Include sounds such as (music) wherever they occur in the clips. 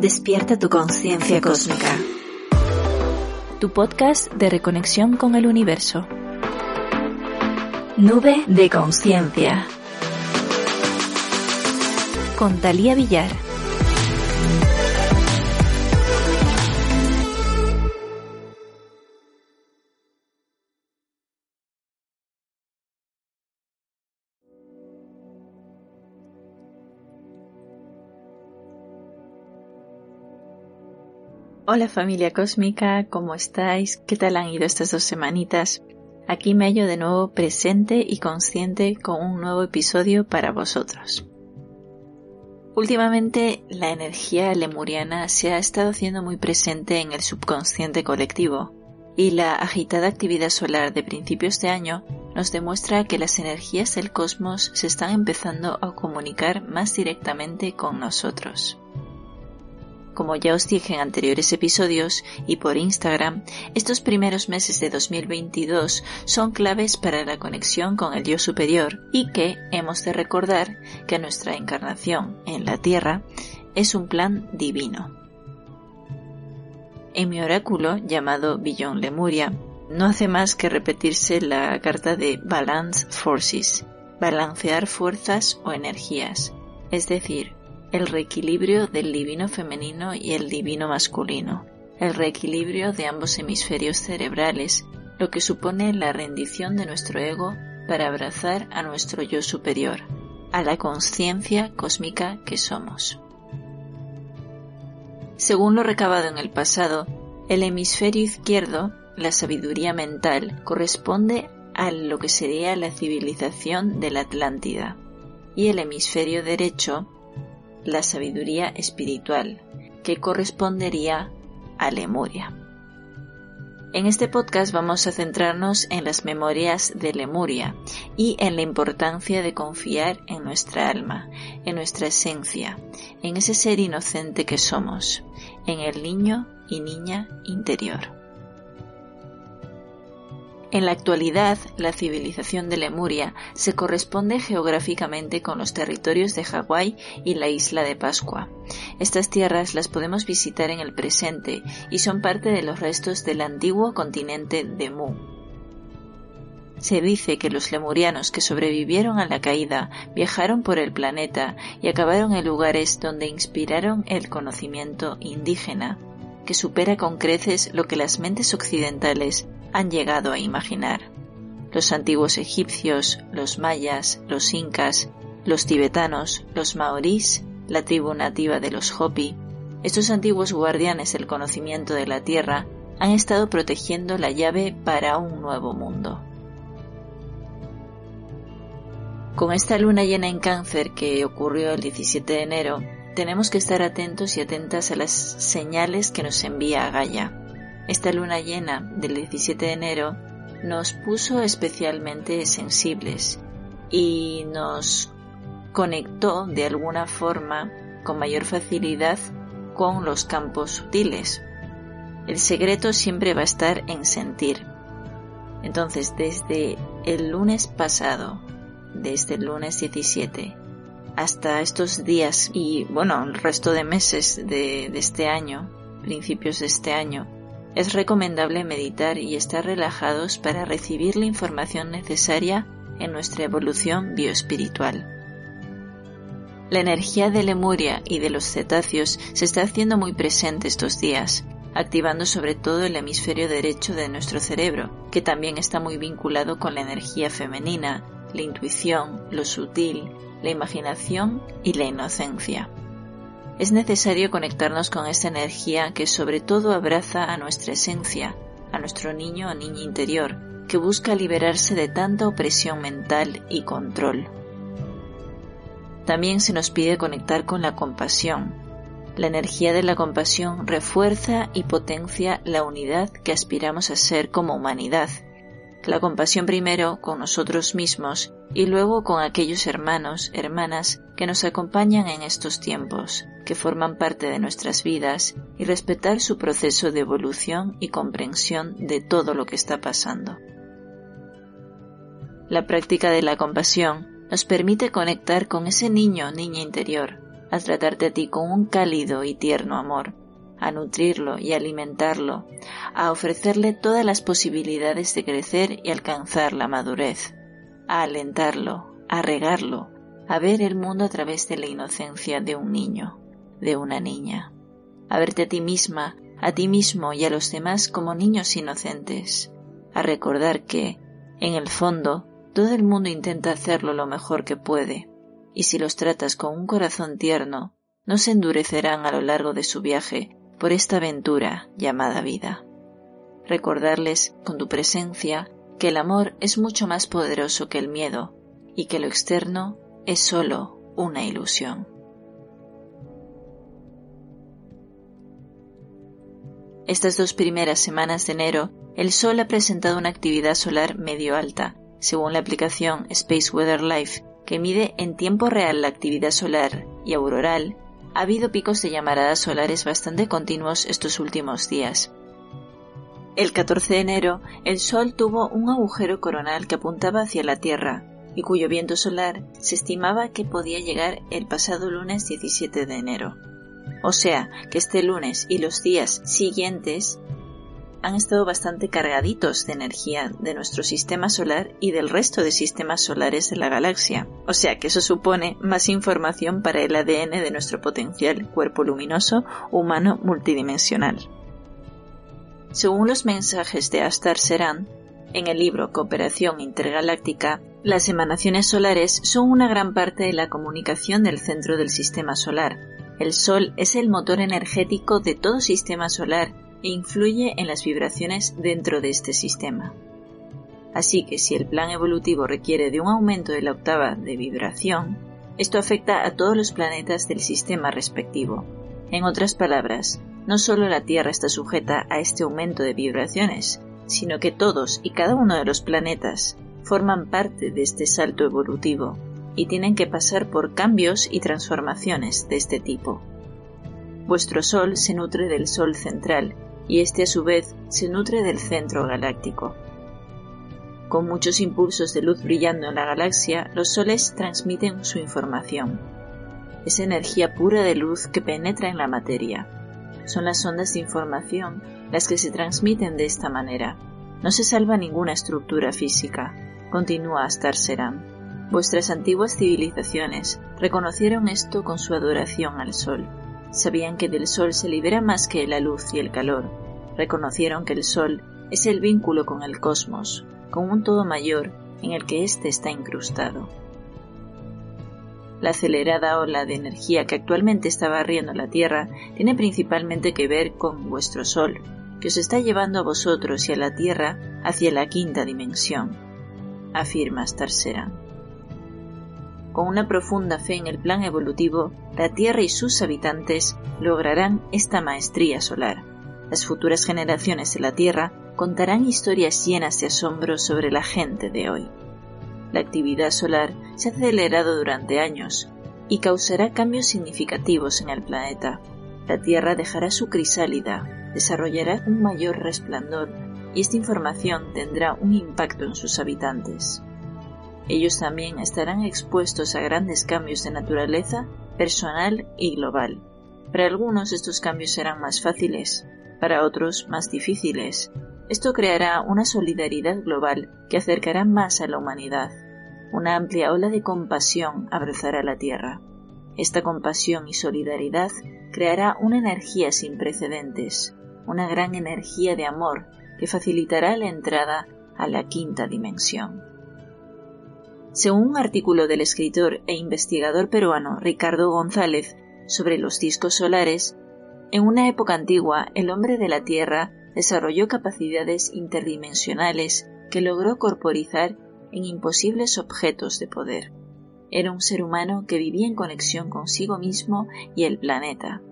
Despierta tu conciencia cósmica. Tu podcast de reconexión con el universo. Nube de conciencia. Con Talía Villar. Hola familia cósmica, ¿cómo estáis? ¿Qué tal han ido estas dos semanitas? Aquí me hallo de nuevo presente y consciente con un nuevo episodio para vosotros. Últimamente la energía lemuriana se ha estado haciendo muy presente en el subconsciente colectivo y la agitada actividad solar de principios de año nos demuestra que las energías del cosmos se están empezando a comunicar más directamente con nosotros. Como ya os dije en anteriores episodios y por Instagram, estos primeros meses de 2022 son claves para la conexión con el yo superior y que hemos de recordar que nuestra encarnación en la Tierra es un plan divino. En mi oráculo llamado Billon Lemuria, no hace más que repetirse la carta de Balance Forces, balancear fuerzas o energías, es decir, el reequilibrio del divino femenino y el divino masculino, el reequilibrio de ambos hemisferios cerebrales, lo que supone la rendición de nuestro ego para abrazar a nuestro yo superior, a la conciencia cósmica que somos. Según lo recabado en el pasado, el hemisferio izquierdo, la sabiduría mental, corresponde a lo que sería la civilización de la Atlántida, y el hemisferio derecho la sabiduría espiritual, que correspondería a Lemuria. En este podcast vamos a centrarnos en las memorias de Lemuria y en la importancia de confiar en nuestra alma, en nuestra esencia, en ese ser inocente que somos, en el niño y niña interior. En la actualidad, la civilización de Lemuria se corresponde geográficamente con los territorios de Hawái y la isla de Pascua. Estas tierras las podemos visitar en el presente y son parte de los restos del antiguo continente de Mu. Se dice que los lemurianos que sobrevivieron a la caída viajaron por el planeta y acabaron en lugares donde inspiraron el conocimiento indígena, que supera con creces lo que las mentes occidentales han llegado a imaginar. Los antiguos egipcios, los mayas, los incas, los tibetanos, los maorís, la tribu nativa de los Hopi, estos antiguos guardianes del conocimiento de la Tierra han estado protegiendo la llave para un nuevo mundo. Con esta luna llena en cáncer que ocurrió el 17 de enero, tenemos que estar atentos y atentas a las señales que nos envía Gaia. Esta luna llena del 17 de enero nos puso especialmente sensibles y nos conectó de alguna forma con mayor facilidad con los campos sutiles. El secreto siempre va a estar en sentir. Entonces, desde el lunes pasado, desde el lunes 17, hasta estos días y bueno, el resto de meses de, de este año, principios de este año, es recomendable meditar y estar relajados para recibir la información necesaria en nuestra evolución bioespiritual. La energía de Lemuria y de los cetáceos se está haciendo muy presente estos días, activando sobre todo el hemisferio derecho de nuestro cerebro, que también está muy vinculado con la energía femenina, la intuición, lo sutil, la imaginación y la inocencia es necesario conectarnos con esta energía que sobre todo abraza a nuestra esencia, a nuestro niño o niña interior, que busca liberarse de tanta opresión mental y control. También se nos pide conectar con la compasión. La energía de la compasión refuerza y potencia la unidad que aspiramos a ser como humanidad. La compasión primero con nosotros mismos y luego con aquellos hermanos, hermanas que nos acompañan en estos tiempos, que forman parte de nuestras vidas y respetar su proceso de evolución y comprensión de todo lo que está pasando. La práctica de la compasión nos permite conectar con ese niño o niña interior, a tratarte a ti con un cálido y tierno amor, a nutrirlo y alimentarlo, a ofrecerle todas las posibilidades de crecer y alcanzar la madurez, a alentarlo, a regarlo, a ver el mundo a través de la inocencia de un niño, de una niña, a verte a ti misma, a ti mismo y a los demás como niños inocentes, a recordar que, en el fondo, todo el mundo intenta hacerlo lo mejor que puede, y si los tratas con un corazón tierno, no se endurecerán a lo largo de su viaje por esta aventura llamada vida. Recordarles con tu presencia que el amor es mucho más poderoso que el miedo y que lo externo es solo una ilusión. Estas dos primeras semanas de enero, el Sol ha presentado una actividad solar medio alta, según la aplicación Space Weather Life, que mide en tiempo real la actividad solar y auroral, ha habido picos de llamaradas solares bastante continuos estos últimos días. El 14 de enero, el Sol tuvo un agujero coronal que apuntaba hacia la Tierra y cuyo viento solar se estimaba que podía llegar el pasado lunes 17 de enero. O sea, que este lunes y los días siguientes han estado bastante cargaditos de energía de nuestro sistema solar y del resto de sistemas solares de la galaxia. O sea que eso supone más información para el ADN de nuestro potencial cuerpo luminoso humano multidimensional. Según los mensajes de Astar Seran, en el libro Cooperación Intergaláctica, las emanaciones solares son una gran parte de la comunicación del centro del sistema solar. El Sol es el motor energético de todo sistema solar e influye en las vibraciones dentro de este sistema. Así que si el plan evolutivo requiere de un aumento de la octava de vibración, esto afecta a todos los planetas del sistema respectivo. En otras palabras, no solo la Tierra está sujeta a este aumento de vibraciones, sino que todos y cada uno de los planetas forman parte de este salto evolutivo y tienen que pasar por cambios y transformaciones de este tipo. Vuestro Sol se nutre del Sol central y este a su vez se nutre del centro galáctico. Con muchos impulsos de luz brillando en la galaxia, los soles transmiten su información. Es energía pura de luz que penetra en la materia. Son las ondas de información las que se transmiten de esta manera. No se salva ninguna estructura física. Continúa hasta Serán. Vuestras antiguas civilizaciones reconocieron esto con su adoración al sol. Sabían que del sol se libera más que la luz y el calor. Reconocieron que el sol es el vínculo con el cosmos, con un todo mayor en el que éste está incrustado. La acelerada ola de energía que actualmente está barriendo la Tierra tiene principalmente que ver con vuestro Sol, que os está llevando a vosotros y a la Tierra hacia la quinta dimensión, afirma Starseran. Con una profunda fe en el plan evolutivo, la Tierra y sus habitantes lograrán esta maestría solar. Las futuras generaciones de la Tierra contarán historias llenas de asombro sobre la gente de hoy. La actividad solar se ha acelerado durante años y causará cambios significativos en el planeta. La Tierra dejará su crisálida, desarrollará un mayor resplandor y esta información tendrá un impacto en sus habitantes. Ellos también estarán expuestos a grandes cambios de naturaleza personal y global. Para algunos estos cambios serán más fáciles, para otros más difíciles. Esto creará una solidaridad global que acercará más a la humanidad. Una amplia ola de compasión abrazará la Tierra. Esta compasión y solidaridad creará una energía sin precedentes, una gran energía de amor que facilitará la entrada a la quinta dimensión. Según un artículo del escritor e investigador peruano Ricardo González sobre los discos solares, en una época antigua el hombre de la Tierra desarrolló capacidades interdimensionales que logró corporizar en imposibles objetos de poder. Era un ser humano que vivía en conexión consigo mismo y el planeta.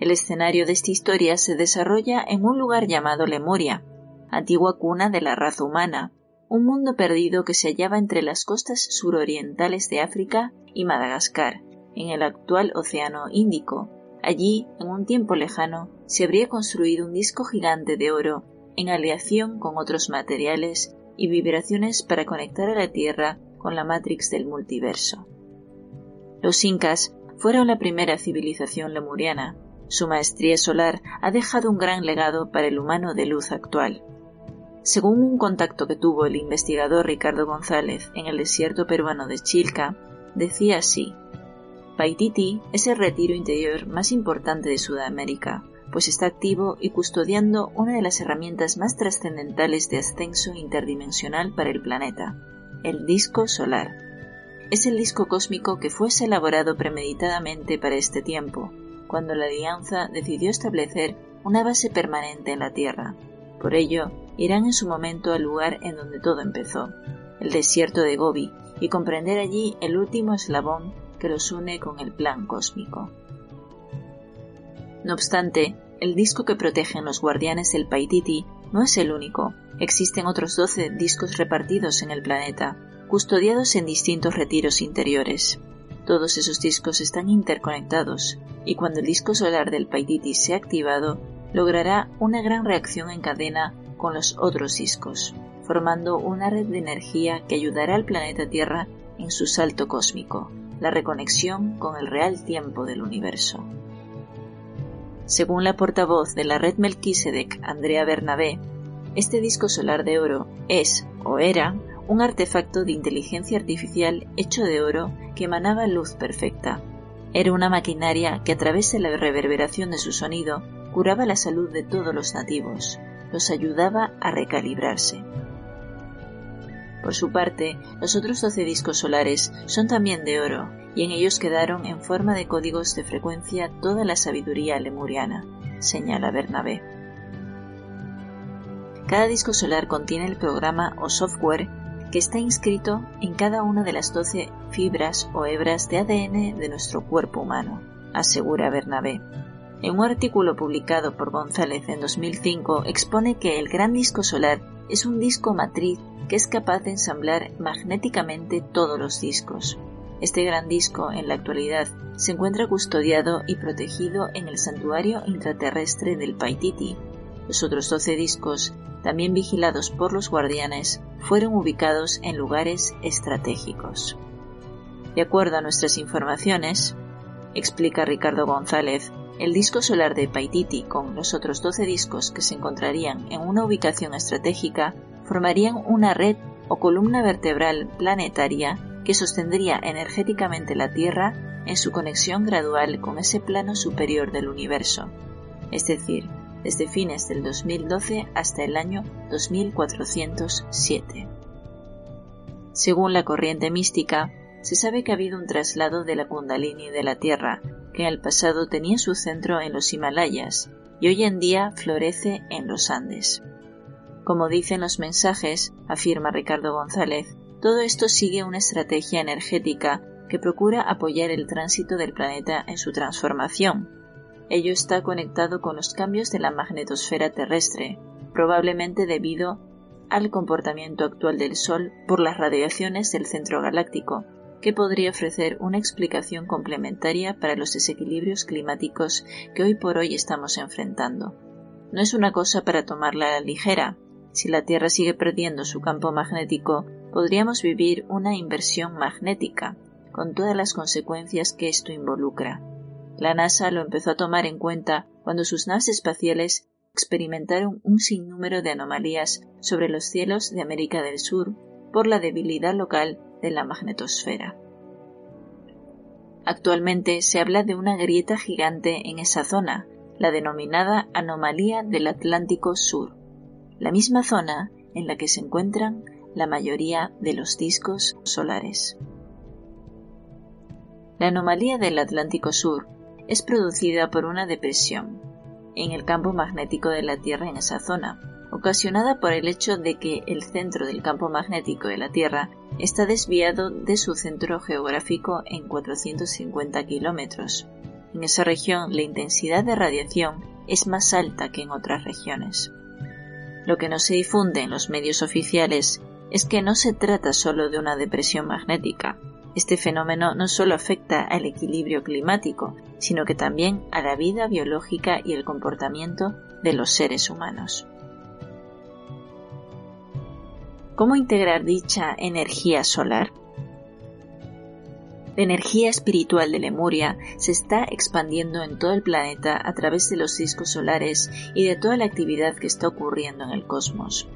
El escenario de esta historia se desarrolla en un lugar llamado Lemuria, antigua cuna de la raza humana, un mundo perdido que se hallaba entre las costas surorientales de África y Madagascar, en el actual Océano Índico. Allí, en un tiempo lejano, se habría construido un disco gigante de oro en aleación con otros materiales y vibraciones para conectar a la Tierra con la Matrix del multiverso. Los incas fueron la primera civilización lemuriana. Su maestría solar ha dejado un gran legado para el humano de luz actual. Según un contacto que tuvo el investigador Ricardo González en el desierto peruano de Chilca, decía así: Paititi es el retiro interior más importante de Sudamérica, pues está activo y custodiando una de las herramientas más trascendentales de ascenso interdimensional para el planeta, el disco solar. Es el disco cósmico que fuese elaborado premeditadamente para este tiempo, cuando la Alianza decidió establecer una base permanente en la Tierra. Por ello, irán en su momento al lugar en donde todo empezó, el desierto de Gobi, y comprender allí el último eslabón que los une con el plan cósmico. No obstante, el disco que protegen los guardianes del Paititi no es el único. Existen otros 12 discos repartidos en el planeta, custodiados en distintos retiros interiores. Todos esos discos están interconectados, y cuando el disco solar del Paititi sea activado, logrará una gran reacción en cadena con los otros discos, formando una red de energía que ayudará al planeta Tierra en su salto cósmico, la reconexión con el real tiempo del universo. Según la portavoz de la red Melquisedec, Andrea Bernabé, este disco solar de oro es, o era, un artefacto de inteligencia artificial hecho de oro que emanaba luz perfecta. Era una maquinaria que a través de la reverberación de su sonido curaba la salud de todos los nativos, los ayudaba a recalibrarse. Por su parte, los otros doce discos solares son también de oro, y en ellos quedaron en forma de códigos de frecuencia toda la sabiduría lemuriana, señala Bernabé. Cada disco solar contiene el programa o software que está inscrito en cada una de las doce fibras o hebras de ADN de nuestro cuerpo humano, asegura Bernabé. En un artículo publicado por González en 2005 expone que el gran disco solar es un disco matriz que es capaz de ensamblar magnéticamente todos los discos. Este gran disco, en la actualidad, se encuentra custodiado y protegido en el santuario intraterrestre del Paititi. Los otros 12 discos, también vigilados por los guardianes, fueron ubicados en lugares estratégicos. De acuerdo a nuestras informaciones, explica Ricardo González, el disco solar de Paititi con los otros 12 discos que se encontrarían en una ubicación estratégica formarían una red o columna vertebral planetaria que sostendría energéticamente la Tierra en su conexión gradual con ese plano superior del universo, es decir, desde fines del 2012 hasta el año 2407. Según la corriente mística, se sabe que ha habido un traslado de la Kundalini de la Tierra, que en el pasado tenía su centro en los Himalayas y hoy en día florece en los Andes. Como dicen los mensajes, afirma Ricardo González, todo esto sigue una estrategia energética que procura apoyar el tránsito del planeta en su transformación. Ello está conectado con los cambios de la magnetosfera terrestre, probablemente debido al comportamiento actual del Sol por las radiaciones del centro galáctico, que podría ofrecer una explicación complementaria para los desequilibrios climáticos que hoy por hoy estamos enfrentando. No es una cosa para tomarla a la ligera, si la Tierra sigue perdiendo su campo magnético, podríamos vivir una inversión magnética, con todas las consecuencias que esto involucra. La NASA lo empezó a tomar en cuenta cuando sus naves espaciales experimentaron un sinnúmero de anomalías sobre los cielos de América del Sur por la debilidad local de la magnetosfera. Actualmente se habla de una grieta gigante en esa zona, la denominada anomalía del Atlántico Sur la misma zona en la que se encuentran la mayoría de los discos solares. La anomalía del Atlántico Sur es producida por una depresión en el campo magnético de la Tierra en esa zona. ocasionada por el hecho de que el centro del campo magnético de la Tierra está desviado de su centro geográfico en 450 kilómetros. En esa región la intensidad de radiación es más alta que en otras regiones. Lo que no se difunde en los medios oficiales es que no se trata solo de una depresión magnética. Este fenómeno no solo afecta al equilibrio climático, sino que también a la vida biológica y el comportamiento de los seres humanos. ¿Cómo integrar dicha energía solar? La energía espiritual de Lemuria se está expandiendo en todo el planeta a través de los discos solares y de toda la actividad que está ocurriendo en el cosmos.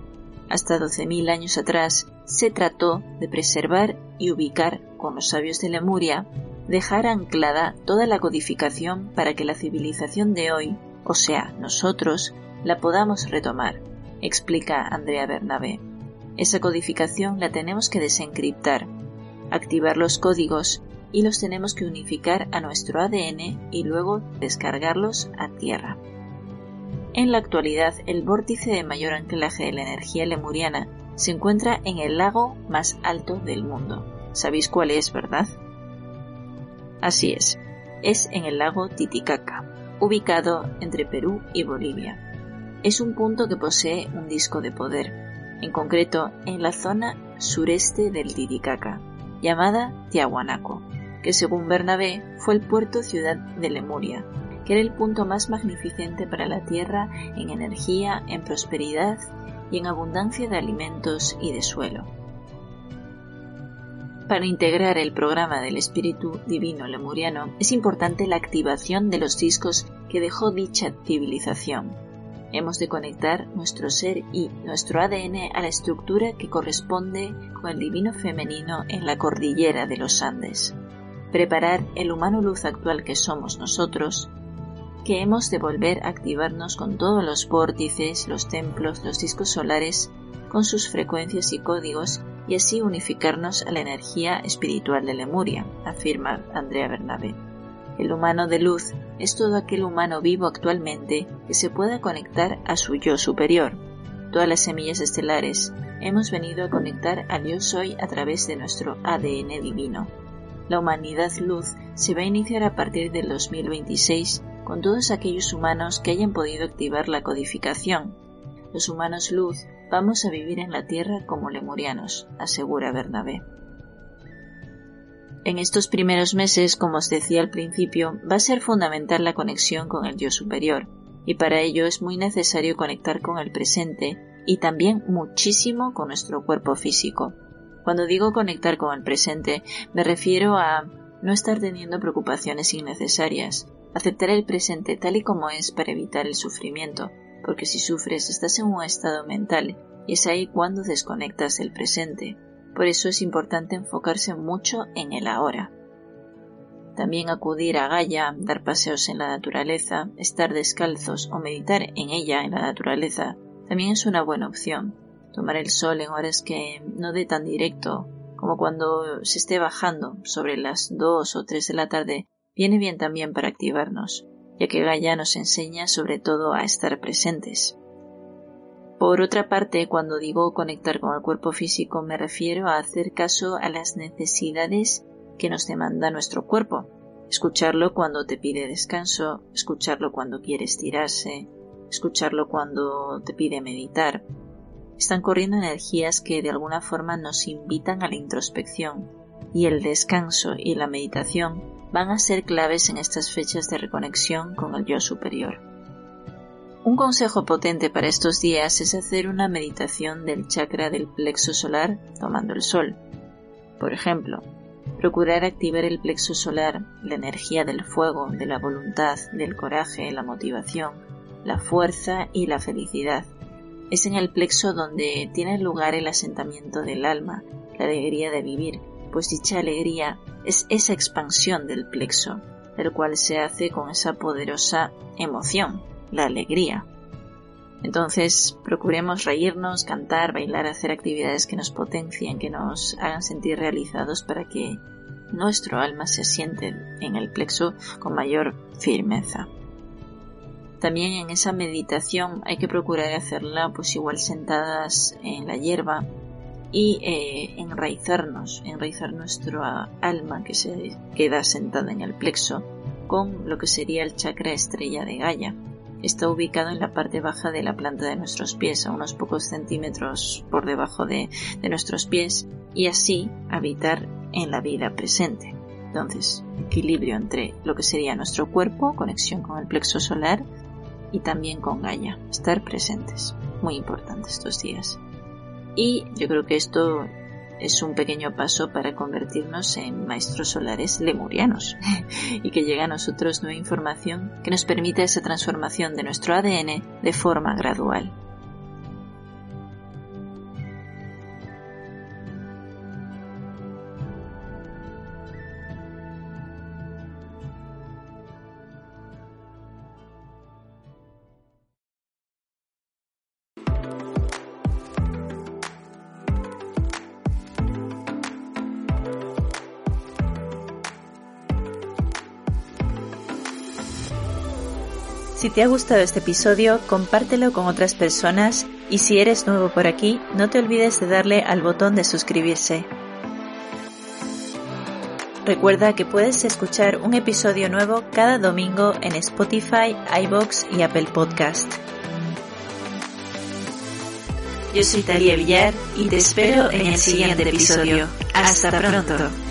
Hasta 12.000 años atrás se trató de preservar y ubicar con los sabios de Lemuria, dejar anclada toda la codificación para que la civilización de hoy, o sea, nosotros, la podamos retomar, explica Andrea Bernabé. Esa codificación la tenemos que desencriptar, activar los códigos y los tenemos que unificar a nuestro ADN y luego descargarlos a tierra. En la actualidad, el vórtice de mayor anclaje de la energía lemuriana se encuentra en el lago más alto del mundo. ¿Sabéis cuál es, verdad? Así es, es en el lago Titicaca, ubicado entre Perú y Bolivia. Es un punto que posee un disco de poder, en concreto en la zona sureste del Titicaca, llamada Tiahuanaco, que según Bernabé fue el puerto ciudad de Lemuria, que era el punto más magnificente para la tierra en energía, en prosperidad y en abundancia de alimentos y de suelo. Para integrar el programa del espíritu divino lemuriano es importante la activación de los discos que dejó dicha civilización. Hemos de conectar nuestro ser y nuestro ADN a la estructura que corresponde con el divino femenino en la cordillera de los Andes preparar el humano luz actual que somos nosotros, que hemos de volver a activarnos con todos los vórtices, los templos, los discos solares, con sus frecuencias y códigos, y así unificarnos a la energía espiritual de Lemuria, afirma Andrea Bernabé. El humano de luz es todo aquel humano vivo actualmente que se pueda conectar a su yo superior. Todas las semillas estelares hemos venido a conectar al yo soy a través de nuestro ADN divino la humanidad luz se va a iniciar a partir del 2026 con todos aquellos humanos que hayan podido activar la codificación. Los humanos luz vamos a vivir en la Tierra como lemurianos, asegura Bernabé. En estos primeros meses, como os decía al principio, va a ser fundamental la conexión con el yo superior, y para ello es muy necesario conectar con el presente y también muchísimo con nuestro cuerpo físico. Cuando digo conectar con el presente, me refiero a no estar teniendo preocupaciones innecesarias, aceptar el presente tal y como es para evitar el sufrimiento, porque si sufres estás en un estado mental y es ahí cuando desconectas del presente. Por eso es importante enfocarse mucho en el ahora. También acudir a Gaia, dar paseos en la naturaleza, estar descalzos o meditar en ella, en la naturaleza, también es una buena opción tomar el sol en horas que no dé tan directo como cuando se esté bajando sobre las dos o tres de la tarde, viene bien también para activarnos, ya que Gaia nos enseña sobre todo a estar presentes. Por otra parte, cuando digo conectar con el cuerpo físico me refiero a hacer caso a las necesidades que nos demanda nuestro cuerpo, escucharlo cuando te pide descanso, escucharlo cuando quiere estirarse, escucharlo cuando te pide meditar, están corriendo energías que de alguna forma nos invitan a la introspección y el descanso y la meditación van a ser claves en estas fechas de reconexión con el yo superior. Un consejo potente para estos días es hacer una meditación del chakra del plexo solar tomando el sol. Por ejemplo, procurar activar el plexo solar, la energía del fuego, de la voluntad, del coraje, la motivación, la fuerza y la felicidad es en el plexo donde tiene lugar el asentamiento del alma, la alegría de vivir, pues dicha alegría es esa expansión del plexo, el cual se hace con esa poderosa emoción, la alegría. Entonces, procuremos reírnos, cantar, bailar, hacer actividades que nos potencien, que nos hagan sentir realizados para que nuestro alma se asiente en el plexo con mayor firmeza. También en esa meditación hay que procurar hacerla pues igual sentadas en la hierba y eh, enraizarnos, enraizar nuestra alma que se queda sentada en el plexo con lo que sería el chakra estrella de Gaia. Está ubicado en la parte baja de la planta de nuestros pies, a unos pocos centímetros por debajo de, nuestros pies, y así habitar en la vida presente. Entonces, equilibrio entre lo que sería nuestro cuerpo, conexión con el plexo solar y también con Gaia. Estar presentes. Muy importante estos días. Y yo creo que esto es un pequeño paso para convertirnos en maestros solares lemurianos (laughs) y que llegue a nosotros nueva información que nos permita esa transformación de nuestro ADN de forma gradual. Si te ha gustado este episodio, compártelo con otras personas y si eres nuevo por aquí, no te olvides de darle al botón de suscribirse. Recuerda que puedes escuchar un episodio nuevo cada domingo en Spotify, iBox y Apple Podcast. Yo soy Talia Villar y te espero en el siguiente episodio. Hasta pronto.